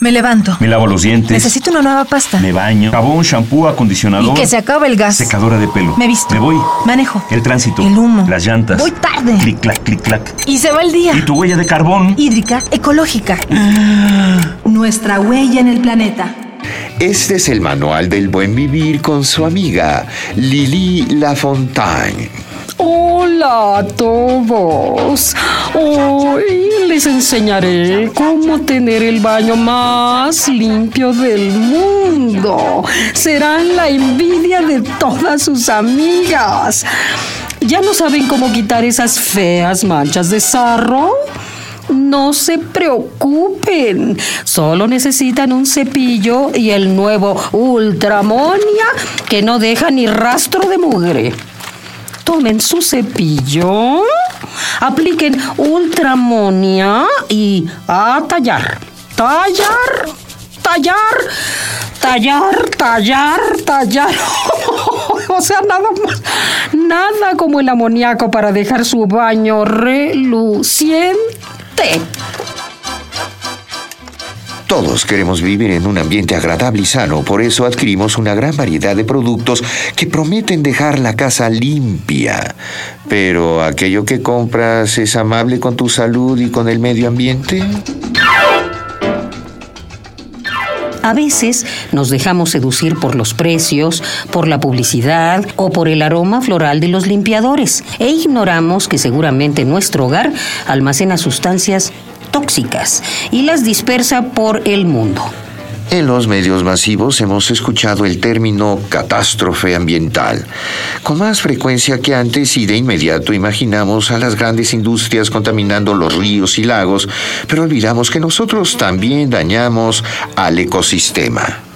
Me levanto. Me lavo los dientes. Necesito una nueva pasta. Me baño. Jabón, shampoo, acondicionador. Y que se acabe el gas. Secadora de pelo. Me visto. Me voy. Manejo. El tránsito. El humo. Las llantas. Voy tarde. Clic, clac, clic, clac. Y se va el día. ¿Y tu huella de carbón? Hídrica, ecológica. Nuestra huella en el planeta. Este es el manual del buen vivir con su amiga Lili Lafontaine. Hola a todos. Hoy les enseñaré cómo tener el baño más limpio del mundo. Serán la envidia de todas sus amigas. ¿Ya no saben cómo quitar esas feas manchas de sarro? No se preocupen, solo necesitan un cepillo y el nuevo Ultramonia que no deja ni rastro de mugre tomen su cepillo, apliquen ultramonia y a tallar, tallar, tallar, tallar, tallar, tallar. o sea, nada más, nada como el amoníaco para dejar su baño reluciente. Todos queremos vivir en un ambiente agradable y sano, por eso adquirimos una gran variedad de productos que prometen dejar la casa limpia. Pero ¿aquello que compras es amable con tu salud y con el medio ambiente? A veces nos dejamos seducir por los precios, por la publicidad o por el aroma floral de los limpiadores e ignoramos que seguramente nuestro hogar almacena sustancias tóxicas y las dispersa por el mundo. En los medios masivos hemos escuchado el término catástrofe ambiental. Con más frecuencia que antes y de inmediato imaginamos a las grandes industrias contaminando los ríos y lagos, pero olvidamos que nosotros también dañamos al ecosistema.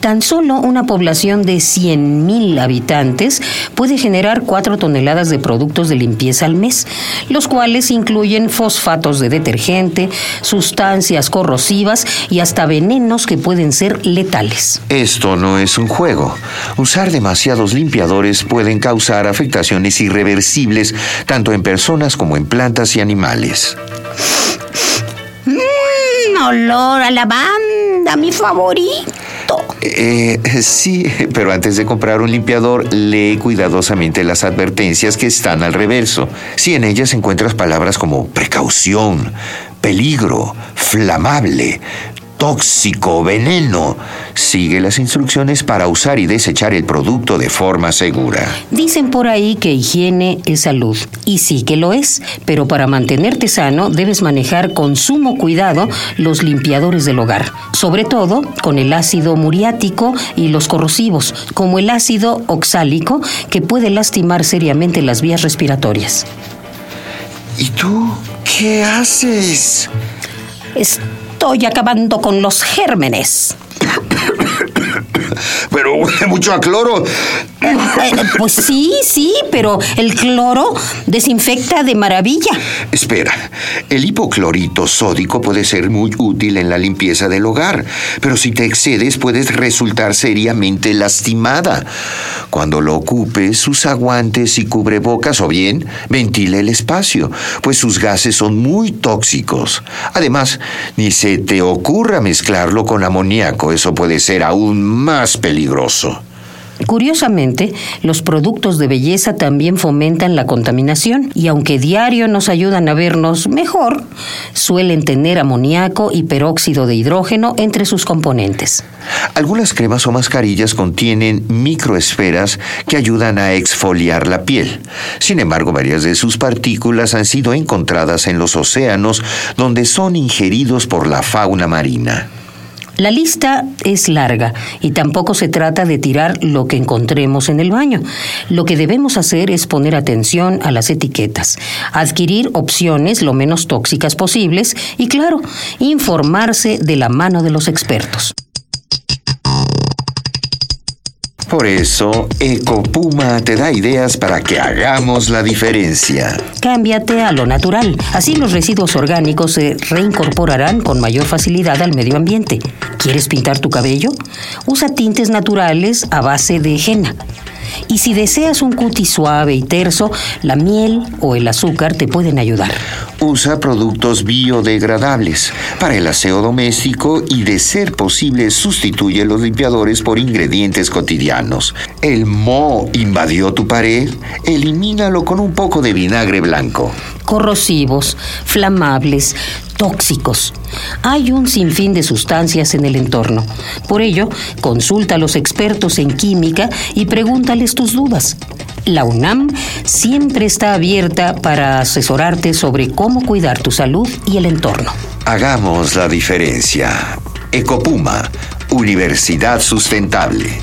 Tan solo una población de 100.000 habitantes puede generar 4 toneladas de productos de limpieza al mes, los cuales incluyen fosfatos de detergente, sustancias corrosivas y hasta venenos que pueden ser letales. Esto no es un juego. Usar demasiados limpiadores pueden causar afectaciones irreversibles tanto en personas como en plantas y animales. Mmm, olor a lavanda, mi favorito. Eh, sí, pero antes de comprar un limpiador, lee cuidadosamente las advertencias que están al reverso. Si en ellas encuentras palabras como precaución, peligro, flamable, tóxico, veneno. Sigue las instrucciones para usar y desechar el producto de forma segura. Dicen por ahí que higiene es salud, y sí que lo es, pero para mantenerte sano debes manejar con sumo cuidado los limpiadores del hogar, sobre todo con el ácido muriático y los corrosivos, como el ácido oxálico, que puede lastimar seriamente las vías respiratorias. ¿Y tú qué haces? Estoy acabando con los gérmenes. Pero huele mucho a cloro. Eh, pues sí, sí, pero el cloro desinfecta de maravilla. Espera, el hipoclorito sódico puede ser muy útil en la limpieza del hogar, pero si te excedes puedes resultar seriamente lastimada. Cuando lo ocupes, usa guantes y cubrebocas o bien ventile el espacio, pues sus gases son muy tóxicos. Además, ni se te ocurra mezclarlo con amoníaco, eso puede ser aún más peligroso. Curiosamente, los productos de belleza también fomentan la contaminación y aunque diario nos ayudan a vernos mejor, suelen tener amoníaco y peróxido de hidrógeno entre sus componentes. Algunas cremas o mascarillas contienen microesferas que ayudan a exfoliar la piel. Sin embargo, varias de sus partículas han sido encontradas en los océanos donde son ingeridos por la fauna marina. La lista es larga y tampoco se trata de tirar lo que encontremos en el baño. Lo que debemos hacer es poner atención a las etiquetas, adquirir opciones lo menos tóxicas posibles y, claro, informarse de la mano de los expertos. Por eso, Ecopuma te da ideas para que hagamos la diferencia. Cámbiate a lo natural. Así los residuos orgánicos se reincorporarán con mayor facilidad al medio ambiente. ¿Quieres pintar tu cabello? Usa tintes naturales a base de henna. Y si deseas un cutis suave y terso, la miel o el azúcar te pueden ayudar. Usa productos biodegradables para el aseo doméstico y de ser posible sustituye los limpiadores por ingredientes cotidianos. El moho invadió tu pared, elimínalo con un poco de vinagre blanco. Corrosivos, flamables, tóxicos. Hay un sinfín de sustancias en el entorno. Por ello, consulta a los expertos en química y pregúntales tus dudas. La UNAM siempre está abierta para asesorarte sobre cómo cuidar tu salud y el entorno. Hagamos la diferencia. Ecopuma, Universidad Sustentable.